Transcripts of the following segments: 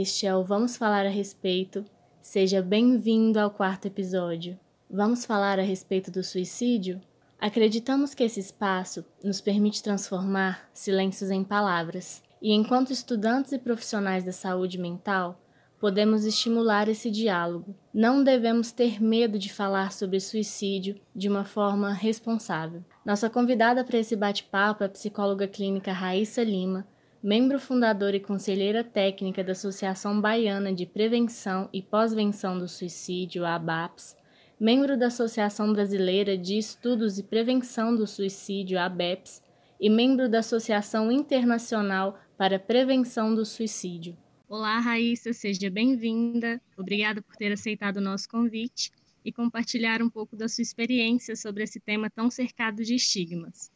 Este é o Vamos Falar a Respeito. Seja bem-vindo ao quarto episódio. Vamos falar a respeito do suicídio? Acreditamos que esse espaço nos permite transformar silêncios em palavras, e enquanto estudantes e profissionais da saúde mental, podemos estimular esse diálogo. Não devemos ter medo de falar sobre suicídio de uma forma responsável. Nossa convidada para esse bate-papo é a psicóloga clínica Raíssa Lima, membro fundadora e conselheira técnica da Associação Baiana de Prevenção e Pós-Venção do Suicídio, ABAPS, membro da Associação Brasileira de Estudos e Prevenção do Suicídio, ABEPS, e membro da Associação Internacional para Prevenção do Suicídio. Olá, Raíssa, seja bem-vinda. Obrigada por ter aceitado o nosso convite e compartilhar um pouco da sua experiência sobre esse tema tão cercado de estigmas.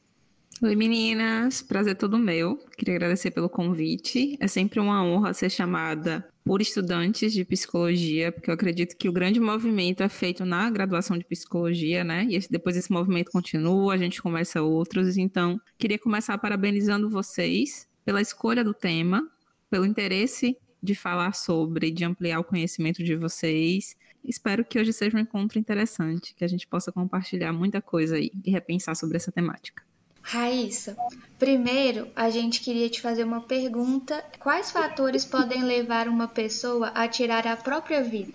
Oi, meninas, prazer todo meu. Queria agradecer pelo convite. É sempre uma honra ser chamada por estudantes de psicologia, porque eu acredito que o grande movimento é feito na graduação de psicologia, né? E depois esse movimento continua, a gente começa outros. Então, queria começar parabenizando vocês pela escolha do tema, pelo interesse de falar sobre, de ampliar o conhecimento de vocês. Espero que hoje seja um encontro interessante, que a gente possa compartilhar muita coisa aí e repensar sobre essa temática. Raíssa, primeiro a gente queria te fazer uma pergunta: quais fatores podem levar uma pessoa a tirar a própria vida?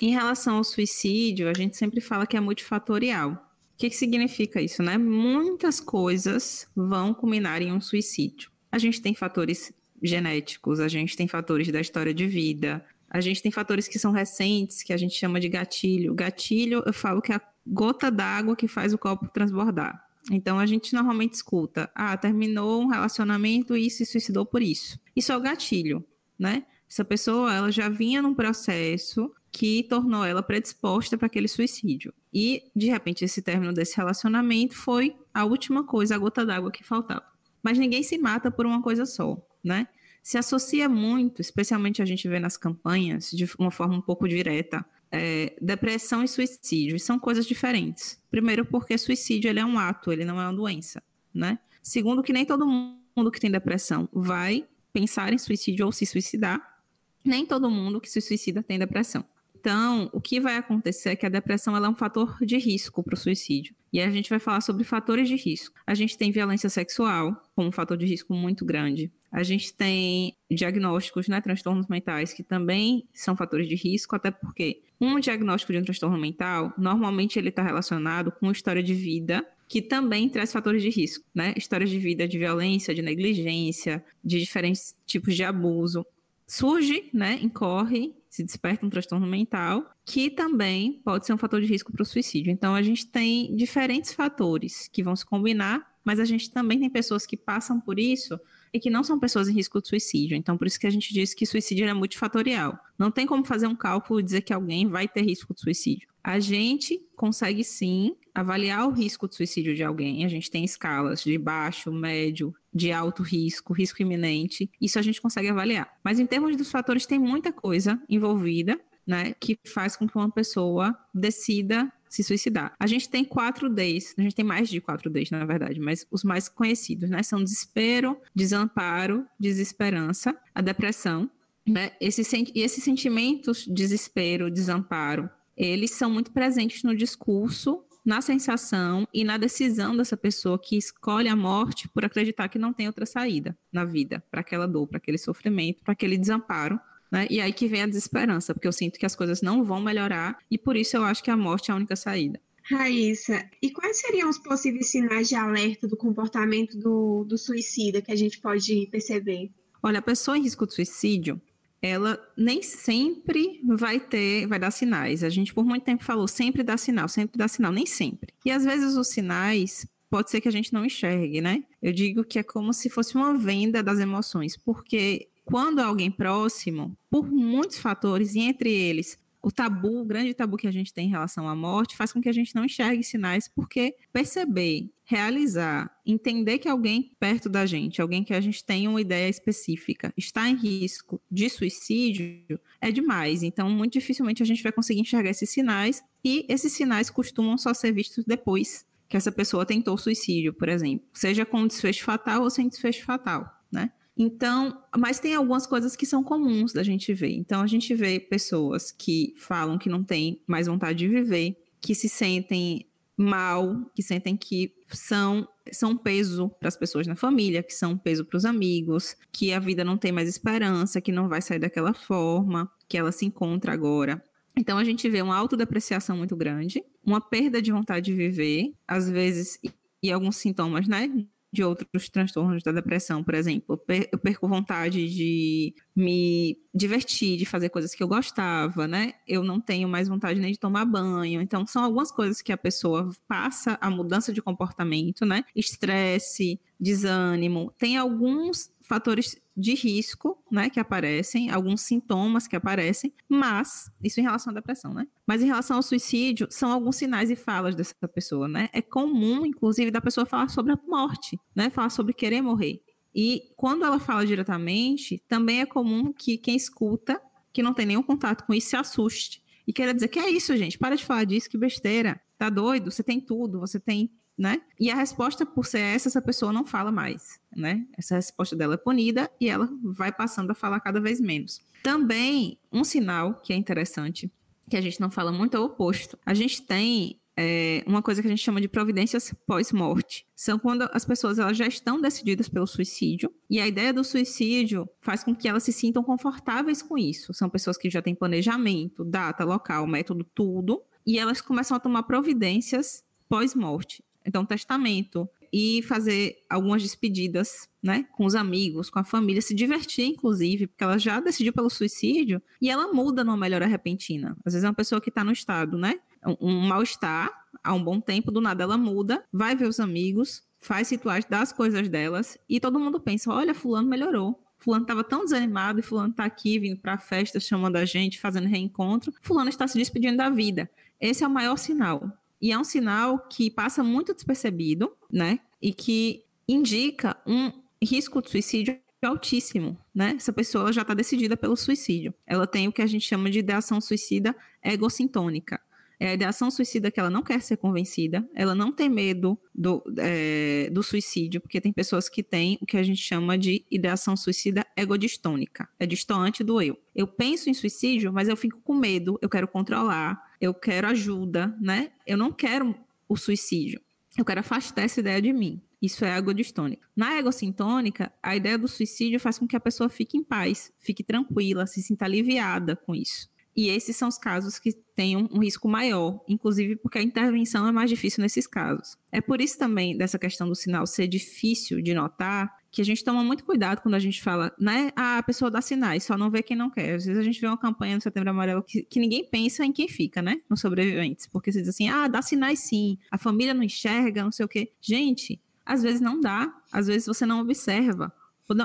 Em relação ao suicídio, a gente sempre fala que é multifatorial. O que, que significa isso, né? Muitas coisas vão culminar em um suicídio. A gente tem fatores genéticos, a gente tem fatores da história de vida, a gente tem fatores que são recentes, que a gente chama de gatilho. Gatilho, eu falo que é a gota d'água que faz o copo transbordar. Então a gente normalmente escuta: ah, terminou um relacionamento e se suicidou por isso. Isso é o gatilho, né? Essa pessoa ela já vinha num processo que tornou ela predisposta para aquele suicídio. E, de repente, esse término desse relacionamento foi a última coisa, a gota d'água que faltava. Mas ninguém se mata por uma coisa só né? Se associa muito, especialmente a gente vê nas campanhas, de uma forma um pouco direta, é, depressão e suicídio. São coisas diferentes. Primeiro, porque suicídio ele é um ato, ele não é uma doença, né? Segundo, que nem todo mundo que tem depressão vai pensar em suicídio ou se suicidar. Nem todo mundo que se suicida tem depressão. Então, o que vai acontecer é que a depressão é um fator de risco para o suicídio. E a gente vai falar sobre fatores de risco. A gente tem violência sexual como um fator de risco muito grande. A gente tem diagnósticos, né, transtornos mentais, que também são fatores de risco, até porque um diagnóstico de um transtorno mental, normalmente ele está relacionado com história de vida, que também traz fatores de risco, né? Histórias de vida de violência, de negligência, de diferentes tipos de abuso. Surge, né, incorre se desperta um transtorno mental, que também pode ser um fator de risco para o suicídio. Então, a gente tem diferentes fatores que vão se combinar, mas a gente também tem pessoas que passam por isso e que não são pessoas em risco de suicídio. Então, por isso que a gente diz que suicídio é multifatorial. Não tem como fazer um cálculo e dizer que alguém vai ter risco de suicídio. A gente consegue sim avaliar o risco de suicídio de alguém. A gente tem escalas de baixo, médio, de alto risco, risco iminente. Isso a gente consegue avaliar. Mas em termos dos fatores, tem muita coisa envolvida, né, que faz com que uma pessoa decida se suicidar. A gente tem quatro Ds, a gente tem mais de quatro Ds, na verdade, mas os mais conhecidos, né, são desespero, desamparo, desesperança, a depressão, né, esse, e esses sentimentos, desespero, desamparo, eles são muito presentes no discurso, na sensação e na decisão dessa pessoa que escolhe a morte por acreditar que não tem outra saída na vida, para aquela dor, para aquele sofrimento, para aquele desamparo né? E aí que vem a desesperança, porque eu sinto que as coisas não vão melhorar e por isso eu acho que a morte é a única saída. Raíssa, e quais seriam os possíveis sinais de alerta do comportamento do, do suicida que a gente pode perceber? Olha, a pessoa em risco de suicídio, ela nem sempre vai ter, vai dar sinais. A gente por muito tempo falou sempre dá sinal, sempre dá sinal, nem sempre. E às vezes os sinais pode ser que a gente não enxergue, né? Eu digo que é como se fosse uma venda das emoções, porque quando alguém próximo, por muitos fatores, e entre eles o tabu, o grande tabu que a gente tem em relação à morte, faz com que a gente não enxergue sinais, porque perceber, realizar, entender que alguém perto da gente, alguém que a gente tem uma ideia específica, está em risco de suicídio, é demais. Então, muito dificilmente a gente vai conseguir enxergar esses sinais, e esses sinais costumam só ser vistos depois que essa pessoa tentou suicídio, por exemplo, seja com desfecho fatal ou sem desfecho fatal, né? Então, mas tem algumas coisas que são comuns da gente ver. Então, a gente vê pessoas que falam que não têm mais vontade de viver, que se sentem mal, que sentem que são são peso para as pessoas na família, que são um peso para os amigos, que a vida não tem mais esperança, que não vai sair daquela forma que ela se encontra agora. Então a gente vê uma autodepreciação muito grande, uma perda de vontade de viver, às vezes e alguns sintomas, né, de outros transtornos da depressão, por exemplo. Eu perco vontade de me divertir, de fazer coisas que eu gostava, né? Eu não tenho mais vontade nem de tomar banho. Então, são algumas coisas que a pessoa passa a mudança de comportamento, né? Estresse, desânimo. Tem alguns fatores de risco, né, que aparecem, alguns sintomas que aparecem, mas isso em relação à depressão, né? Mas em relação ao suicídio, são alguns sinais e falas dessa pessoa, né? É comum, inclusive, da pessoa falar sobre a morte, né? Falar sobre querer morrer. E quando ela fala diretamente, também é comum que quem escuta, que não tem nenhum contato com isso, se assuste. E queira dizer, que é isso, gente? Para de falar disso, que besteira. Tá doido? Você tem tudo, você tem né? E a resposta, por ser essa, essa pessoa não fala mais, né? Essa resposta dela é punida e ela vai passando a falar cada vez menos. Também, um sinal que é interessante, que a gente não fala muito, é o oposto. A gente tem é, uma coisa que a gente chama de providências pós-morte. São quando as pessoas elas já estão decididas pelo suicídio, e a ideia do suicídio faz com que elas se sintam confortáveis com isso. São pessoas que já têm planejamento, data, local, método, tudo, e elas começam a tomar providências pós-morte. Então, testamento e fazer algumas despedidas, né, com os amigos, com a família, se divertir, inclusive, porque ela já decidiu pelo suicídio e ela muda numa melhora repentina. Às vezes é uma pessoa que está no estado, né, um, mal-estar há um bom tempo, do nada ela muda, vai ver os amigos, faz rituais das coisas delas e todo mundo pensa: olha, Fulano melhorou. Fulano estava tão desanimado e Fulano está aqui vindo para a festa, chamando a gente, fazendo reencontro. Fulano está se despedindo da vida. Esse é o maior sinal. E é um sinal que passa muito despercebido, né? E que indica um risco de suicídio altíssimo, né? Essa pessoa já está decidida pelo suicídio. Ela tem o que a gente chama de ideação suicida egocintônica. É a ideação suicida que ela não quer ser convencida, ela não tem medo do, é, do suicídio, porque tem pessoas que têm o que a gente chama de ideação suicida egodistônica. É distante do eu. Eu penso em suicídio, mas eu fico com medo, eu quero controlar, eu quero ajuda, né? Eu não quero o suicídio. Eu quero afastar essa ideia de mim. Isso é egodistônica. Na egocintônica, a ideia do suicídio faz com que a pessoa fique em paz, fique tranquila, se sinta aliviada com isso. E esses são os casos que têm um, risco maior, inclusive porque a intervenção é mais difícil nesses casos. É por isso também dessa questão do sinal ser difícil de notar, que a gente toma muito cuidado quando a gente fala, né? Ah, a pessoa dá sinais, só não vê quem não quer. Às vezes a gente vê uma campanha no Setembro Amarelo que, que ninguém pensa em quem fica, né? Nos sobreviventes. Porque você diz assim, ah, dá sinais sim, a família não enxerga, não sei o quê. Gente, às vezes não dá, às vezes você não observa.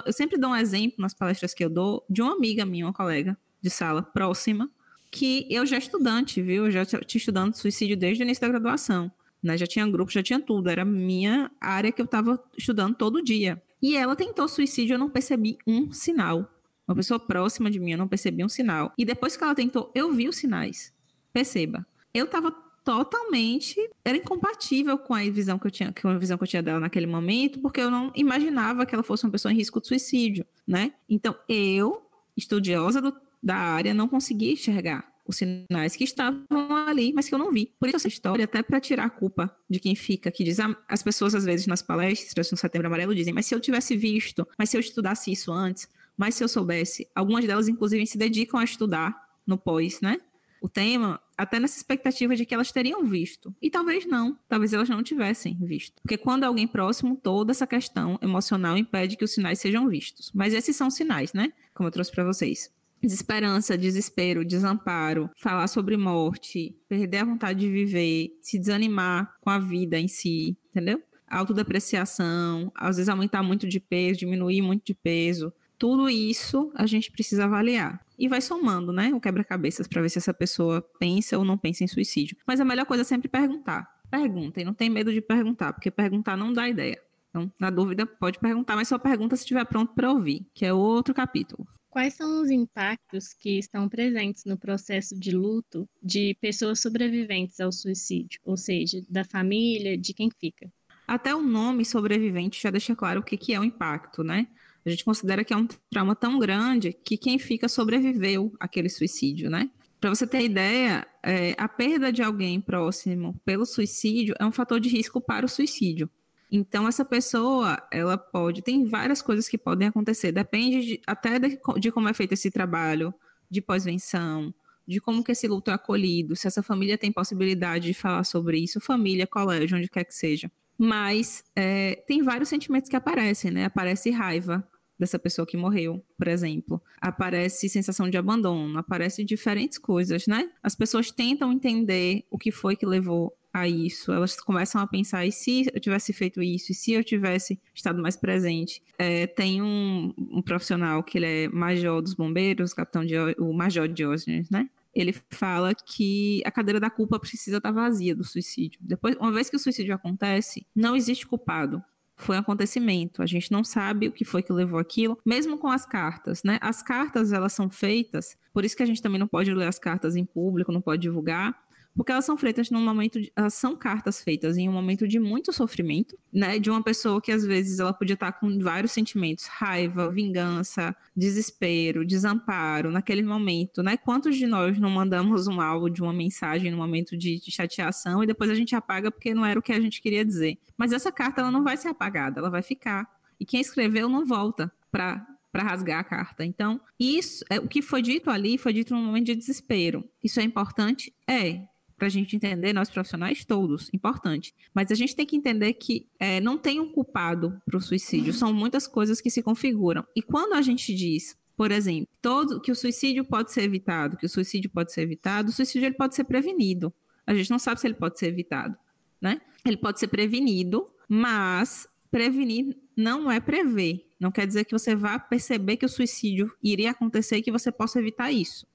Eu sempre dou um exemplo nas palestras que eu dou de uma amiga minha, uma colega de sala próxima, que eu já estudante, viu? Eu já tinha estudando suicídio desde o início da graduação. Né? Já tinha grupo, já tinha tudo. Era minha área que eu estava estudando todo dia. E ela tentou suicídio, eu não percebi um sinal. Uma pessoa próxima de mim, eu não percebi um sinal. E depois que ela tentou, eu vi os sinais. Perceba, eu estava totalmente era incompatível com a visão que eu tinha, com a visão que eu tinha dela naquele momento, porque eu não imaginava que ela fosse uma pessoa em risco de suicídio, né? Então, eu, estudiosa do da área não conseguia enxergar os sinais que estavam ali, mas que eu não vi. Por isso essa história, até para tirar a culpa de quem fica, que diz, ah, as pessoas às vezes nas palestras no Setembro Amarelo dizem, mas se eu tivesse visto, mas se eu estudasse isso antes, mas se eu soubesse, algumas delas inclusive se dedicam a estudar no pós, né? O tema, até nessa expectativa de que elas teriam visto. E talvez não, talvez elas não tivessem visto. Porque quando alguém próximo, toda essa questão emocional impede que os sinais sejam vistos. Mas esses são sinais, né? Como eu trouxe para vocês desesperança, desespero, desamparo, falar sobre morte, perder a vontade de viver, se desanimar com a vida em si, entendeu? Autodepreciação, às vezes aumentar muito de peso, diminuir muito de peso. Tudo isso a gente precisa avaliar. E vai somando, né? O quebra-cabeças para ver se essa pessoa pensa ou não pensa em suicídio. Mas a melhor coisa é sempre perguntar. Perguntem, não tem medo de perguntar, porque perguntar não dá ideia. Então, na dúvida, pode perguntar, mas só pergunta se estiver pronto para ouvir, que é outro capítulo. Quais são os impactos que estão presentes no processo de luto de pessoas sobreviventes ao suicídio, ou seja, da família, de quem fica? Até o nome sobrevivente já deixa claro o que, é o impacto, né? A gente considera que é um trauma tão grande que quem fica sobreviveu àquele suicídio, né? Para você ter ideia, é, a perda de alguém próximo pelo suicídio é um fator de risco para o suicídio. Então, essa pessoa, ela pode. Tem várias coisas que podem acontecer, depende de, até de, de, como é feito esse trabalho de pós-venção, de como que esse luto é acolhido, se essa família tem possibilidade de falar sobre isso, família, colégio, onde quer que seja. Mas é, tem vários sentimentos que aparecem, né? Aparece raiva dessa pessoa que morreu, por exemplo. Aparece sensação de abandono, aparece diferentes coisas, né? As pessoas tentam entender o que foi que levou a isso, elas começam a pensar, e se eu tivesse feito isso, e se eu tivesse estado mais presente? É, tem um, um, profissional que ele é major dos bombeiros, capitão de, o major Diógenes, né? Ele fala que a cadeira da culpa precisa estar vazia do suicídio. Depois, uma vez que o suicídio acontece, não existe culpado foi um acontecimento. A gente não sabe o que foi que levou aquilo, mesmo com as cartas, né? As cartas elas são feitas, por isso que a gente também não pode ler as cartas em público, não pode divulgar, porque elas são feitas num momento, de, elas são cartas feitas em um momento de muito sofrimento, né? De uma pessoa que às vezes ela podia estar com vários sentimentos, raiva, vingança, desespero, desamparo, naquele momento, né? Quantos de nós não mandamos um áudio, uma mensagem no momento de, de chateação e depois a gente apaga porque não era o que a gente queria dizer? Mas essa carta ela não vai ser apagada, ela vai ficar. E quem escreveu não volta para para rasgar a carta. Então, isso, é, o que foi dito ali foi dito num momento de desespero. Isso é importante? É para a gente entender, nós profissionais todos, importante. Mas a gente tem que entender que é, não tem um culpado para o suicídio, são muitas coisas que se configuram. E quando a gente diz, por exemplo, todo, que o suicídio pode ser evitado, que o suicídio pode ser evitado, o suicídio ele pode ser prevenido. A gente não sabe se ele pode ser evitado, né? Ele pode ser prevenido, mas prevenir não é prever. Não quer dizer que você vá perceber que o suicídio iria acontecer e que você possa evitar isso.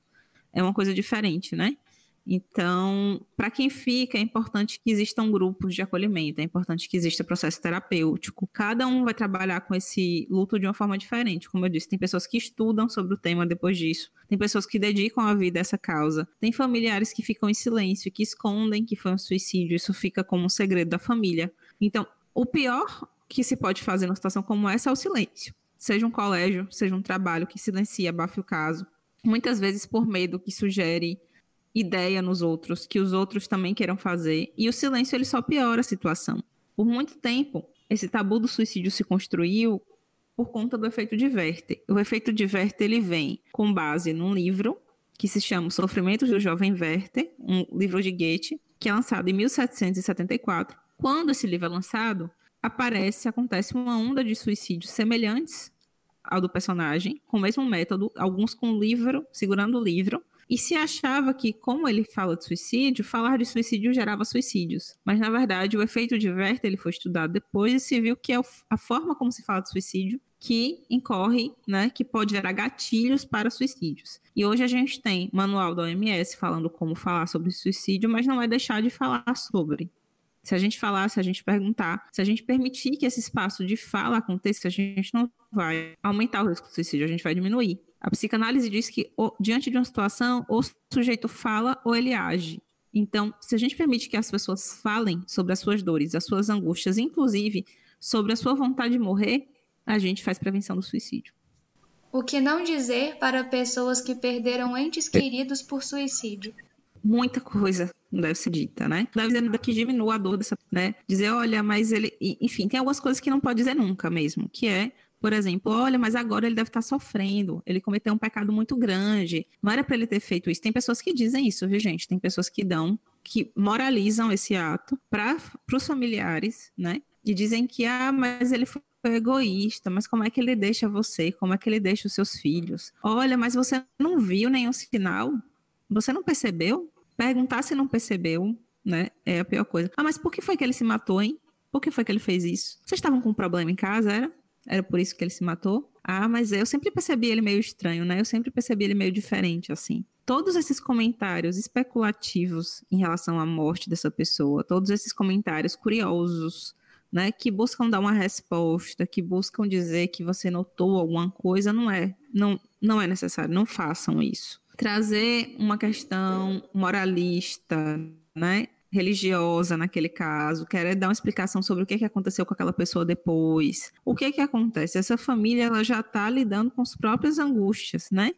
É uma coisa diferente, né? Então, para quem fica, é importante que existam grupos de acolhimento, é importante que exista processo terapêutico. Cada um vai trabalhar com esse luto de uma forma diferente. Como eu disse, tem pessoas que estudam sobre o tema depois disso, tem pessoas que dedicam a vida a essa causa, tem familiares que ficam em silêncio, que escondem que foi um suicídio, isso fica como um segredo da família. Então, o pior que se pode fazer numa situação como essa é o silêncio. Seja um colégio, seja um trabalho que silencia, abafe o caso. Muitas vezes por medo que sugere ideia nos outros, que os outros também queiram fazer, e o silêncio ele só piora a situação. Por muito tempo, esse tabu do suicídio se construiu por conta do efeito de Werther. O efeito de Werther ele vem com base num livro que se chama Os Sofrimentos do Jovem Werther, um livro de Goethe, que é lançado em 1774. Quando esse livro é lançado, aparece, acontece uma onda de suicídios semelhantes ao do personagem, com o mesmo método, alguns com o livro, segurando o livro, e se achava que, como ele fala de suicídio, falar de suicídio gerava suicídios. Mas, na verdade, o efeito de Werther ele foi estudado depois e se viu que é a forma como se fala de suicídio que incorre, né, que pode gerar gatilhos para suicídios. E hoje a gente tem manual da OMS falando como falar sobre suicídio, mas não é deixar de falar sobre. Se a gente falar, se a gente perguntar, se a gente permitir que esse espaço de fala aconteça, a gente não vai aumentar o risco de suicídio, a gente vai diminuir. A psicanálise diz que, diante de uma situação, ou o sujeito fala ou ele age. Então, se a gente permite que as pessoas falem sobre as suas dores, as suas angústias, inclusive sobre a sua vontade de morrer, a gente faz prevenção do suicídio. O que não dizer para pessoas que perderam entes queridos por suicídio? Muita coisa não deve ser dita, né? Deve dizer que diminua a dor dessa, né? Dizer, olha, mas ele, enfim, tem algumas coisas que não pode dizer nunca mesmo, que é por exemplo, olha, mas agora ele deve estar sofrendo, ele cometeu um pecado muito grande, não era para ele ter feito isso. Tem pessoas que dizem isso, viu, gente? Tem pessoas que dão, que moralizam esse ato para os familiares, né? E dizem que, ah, mas ele foi egoísta, mas como é que ele deixa você? Como é que ele deixa os seus filhos? Olha, mas você não viu nenhum sinal? Você não percebeu? Perguntar se não percebeu, né? É a pior coisa. Ah, mas por que foi que ele se matou, hein? Por que foi que ele fez isso? Vocês estavam com um problema em casa, era? Era por isso que ele se matou? Ah, mas eu sempre percebi ele meio estranho, né? Eu sempre percebi ele meio diferente, assim. Todos esses comentários especulativos em relação à morte dessa pessoa, todos esses comentários curiosos, né, que buscam dar uma resposta, que buscam dizer que você notou alguma coisa, não é, não, não é necessário, não façam isso. Trazer uma questão moralista, né, religiosa naquele caso, querer dar uma explicação sobre o que, que aconteceu com aquela pessoa depois. O que que acontece? Essa família ela já está lidando com as próprias angústias, né?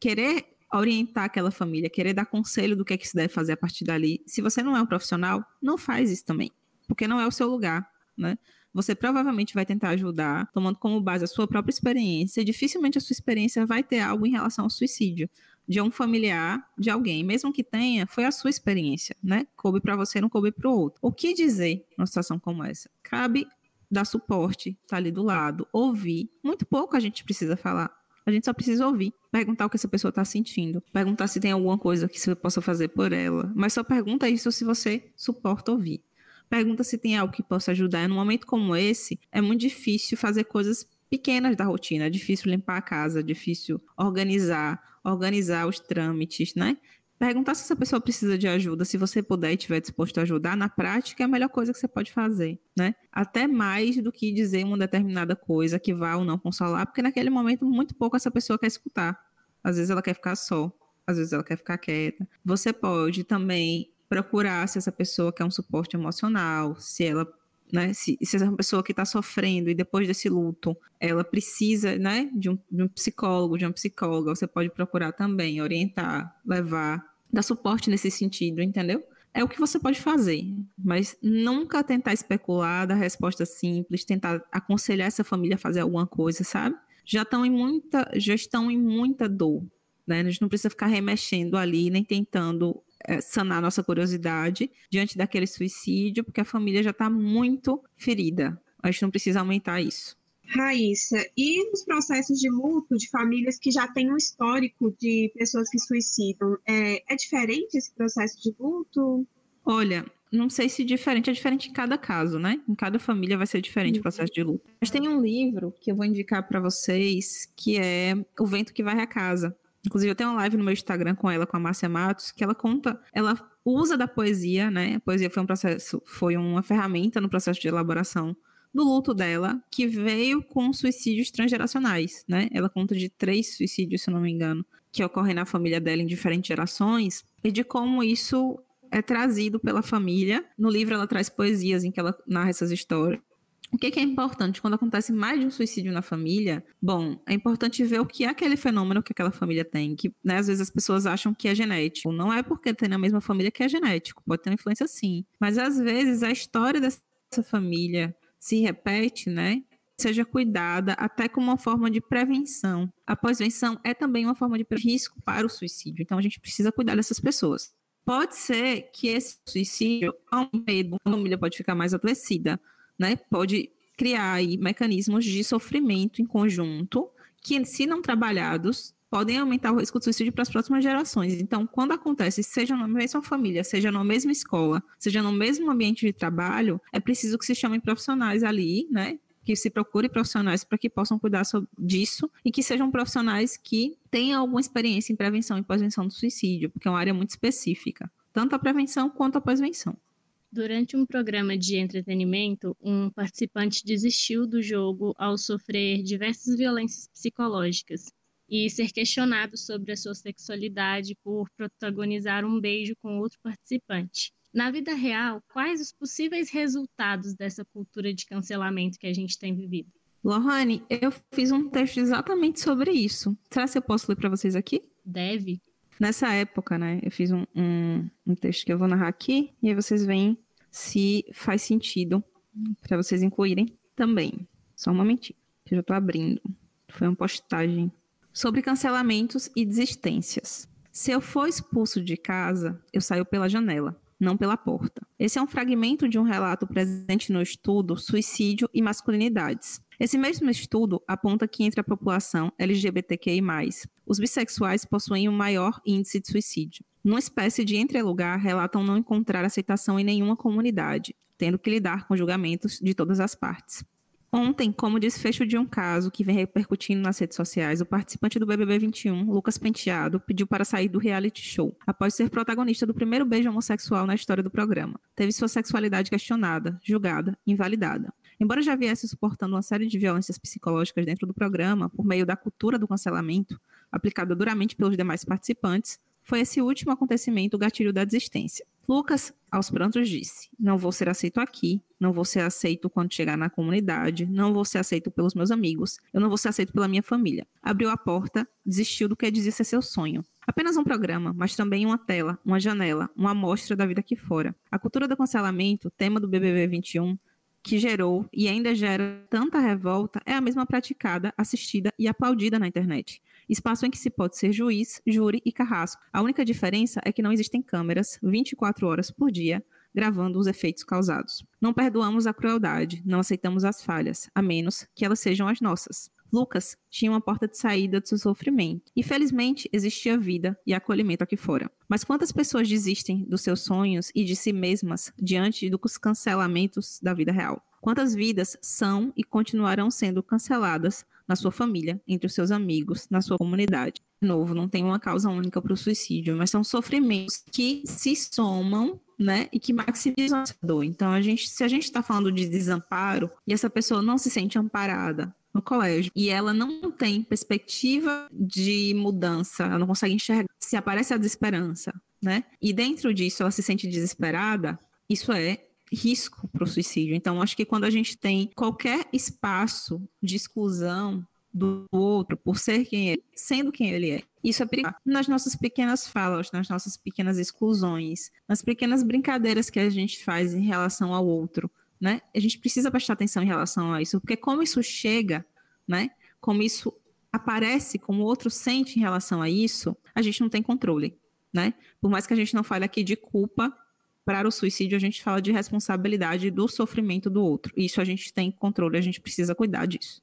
Querer orientar aquela família, querer dar conselho do que, é que se deve fazer a partir dali. Se você não é um profissional, não faz isso também, porque não é o seu lugar, né? Você provavelmente vai tentar ajudar, tomando como base a sua própria experiência, dificilmente a sua experiência vai ter algo em relação ao suicídio de um familiar de alguém, mesmo que tenha, foi a sua experiência, né? Coube para você, não coube para o outro. O que dizer numa situação como essa? Cabe dar suporte, estar tá ali do lado, ouvir. Muito pouco a gente precisa falar. A gente só precisa ouvir, perguntar o que essa pessoa está sentindo, perguntar se tem alguma coisa que você possa fazer por ela. Mas só pergunta isso se você suporta ouvir. Pergunta se tem algo que possa ajudar. Num momento como esse, é muito difícil fazer coisas pequenas da rotina. É difícil limpar a casa, é difícil organizar, organizar os trâmites, né? Perguntar se essa pessoa precisa de ajuda, se você puder e estiver disposto a ajudar, na prática é a melhor coisa que você pode fazer, né? Até mais do que dizer uma determinada coisa que vá ou não consolar, porque naquele momento muito pouco essa pessoa quer escutar. Às vezes ela quer ficar só, às vezes ela quer ficar quieta. Você pode também procurar se essa pessoa quer um suporte emocional, se ela né? Se, se uma pessoa que está sofrendo e depois desse luto, ela precisa, né, de um, de um psicólogo, de uma psicóloga, você pode procurar também, orientar, levar, dar suporte nesse sentido, entendeu? É o que você pode fazer, mas nunca tentar especular, dar resposta simples, tentar aconselhar essa família a fazer alguma coisa, sabe? Já estão em muita, já estão em muita dor, né? A gente não precisa ficar remexendo ali, nem tentando sanar nossa curiosidade diante daquele suicídio, porque a família já está muito ferida. A gente não precisa aumentar isso. Raíssa, e nos processos de luto de famílias que já têm um histórico de pessoas que suicidam, é, é diferente esse processo de luto? Olha, não sei se diferente, é diferente em cada caso, né? Em cada família vai ser diferente o processo de luto. Mas tem um livro que eu vou indicar para vocês, que é O Vento que Vai a Casa, Inclusive, eu tenho uma live no meu Instagram com ela, com a Márcia Matos, que ela conta, ela usa da poesia, né? A poesia foi um processo, foi uma ferramenta no processo de elaboração do luto dela, que veio com suicídios transgeracionais, né? Ela conta de três suicídios, se não me engano, que ocorrem na família dela em diferentes gerações, e de como isso é trazido pela família. No livro ela traz poesias em que ela narra essas histórias. O que, que, é importante quando acontece mais de um suicídio na família? Bom, é importante ver o que é aquele fenômeno que aquela família tem, que né, às vezes as pessoas acham que é genético. Não é porque tem na mesma família que é genético, pode ter uma influência sim. Mas às vezes a história dessa família se repete, né? Seja cuidada até como uma forma de prevenção. A pós-venção é também uma forma de risco para o suicídio. Então a gente precisa cuidar dessas pessoas. Pode ser que esse suicídio, ao medo, a família pode ficar mais adoecida né, pode criar aí mecanismos de sofrimento em conjunto que, se não trabalhados, podem aumentar o risco de suicídio para as próximas gerações. Então, quando acontece, seja na mesma família, seja na mesma escola, seja no mesmo ambiente de trabalho, é preciso que se chamem profissionais ali, né? Que se procure profissionais para que possam cuidar disso e que sejam profissionais que tenham alguma experiência em prevenção e pós-venção do suicídio, porque é uma área muito específica, tanto a prevenção quanto a pós-venção. Durante um programa de entretenimento, um participante desistiu do jogo ao sofrer diversas violências psicológicas e ser questionado sobre a sua sexualidade por protagonizar um beijo com outro participante. Na vida real, quais os possíveis resultados dessa cultura de cancelamento que a gente tem vivido? Lohane, eu fiz um texto exatamente sobre isso. Será que eu posso ler para vocês aqui? Deve. Nessa época, né, eu fiz um, um, um texto que eu vou narrar aqui, e aí vocês veem se faz sentido para vocês incluírem também. Só um momentinho, que eu já tô abrindo. Foi uma postagem sobre cancelamentos e desistências. Se eu for expulso de casa, eu saio pela janela, não pela porta. Esse é um fragmento de um relato presente no estudo Suicídio e Masculinidades, esse mesmo estudo aponta que entre a população LGBTQI+, os bissexuais possuem o um maior índice de suicídio. Numa espécie de entrelugar, relatam não encontrar aceitação em nenhuma comunidade, tendo que lidar com julgamentos de todas as partes. Ontem, como desfecho de um caso que vem repercutindo nas redes sociais, o participante do BBB 21, Lucas Penteado, pediu para sair do reality show, após ser protagonista do primeiro beijo homossexual na história do programa. Teve sua sexualidade questionada, julgada, invalidada. Embora já viesse suportando uma série de violências psicológicas dentro do programa, por meio da cultura do cancelamento, aplicada duramente pelos demais participantes, foi esse último acontecimento o gatilho da desistência. Lucas, aos prantos, disse: Não vou ser aceito aqui, não vou ser aceito quando chegar na comunidade, não vou ser aceito pelos meus amigos, eu não vou ser aceito pela minha família. Abriu a porta, desistiu do que dizia ser seu sonho. Apenas um programa, mas também uma tela, uma janela, uma amostra da vida aqui fora. A cultura do cancelamento, tema do BBB 21, que gerou e ainda gera tanta revolta, é a mesma praticada, assistida e aplaudida na internet espaço em que se pode ser juiz, júri e carrasco. A única diferença é que não existem câmeras 24 horas por dia gravando os efeitos causados. Não perdoamos a crueldade, não aceitamos as falhas, a menos que elas sejam as nossas. Lucas tinha uma porta de saída do seu sofrimento. E felizmente existia vida e acolhimento aqui fora. Mas quantas pessoas desistem dos seus sonhos e de si mesmas diante dos cancelamentos da vida real? Quantas vidas são e continuarão sendo canceladas na sua família, entre os seus amigos, na sua comunidade. De novo, não tem uma causa única para o suicídio, mas são sofrimentos que se somam né, e que maximizam a dor. Então, a gente, se a gente está falando de desamparo e essa pessoa não se sente amparada no colégio e ela não tem perspectiva de mudança, ela não consegue enxergar, se aparece a desesperança, né? E dentro disso ela se sente desesperada, isso é risco para o suicídio. Então, acho que quando a gente tem qualquer espaço de exclusão do outro por ser quem é, sendo quem ele é. Isso é perigoso nas nossas pequenas falas, nas nossas pequenas exclusões, nas pequenas brincadeiras que a gente faz em relação ao outro, né? A gente precisa prestar atenção em relação a isso, porque como isso chega, né? Como isso aparece, como o outro sente em relação a isso, a gente não tem controle, né? Por mais que a gente não fale aqui de culpa, para o suicídio, a gente fala de responsabilidade do sofrimento do outro. Isso a gente tem controle, a gente precisa cuidar disso.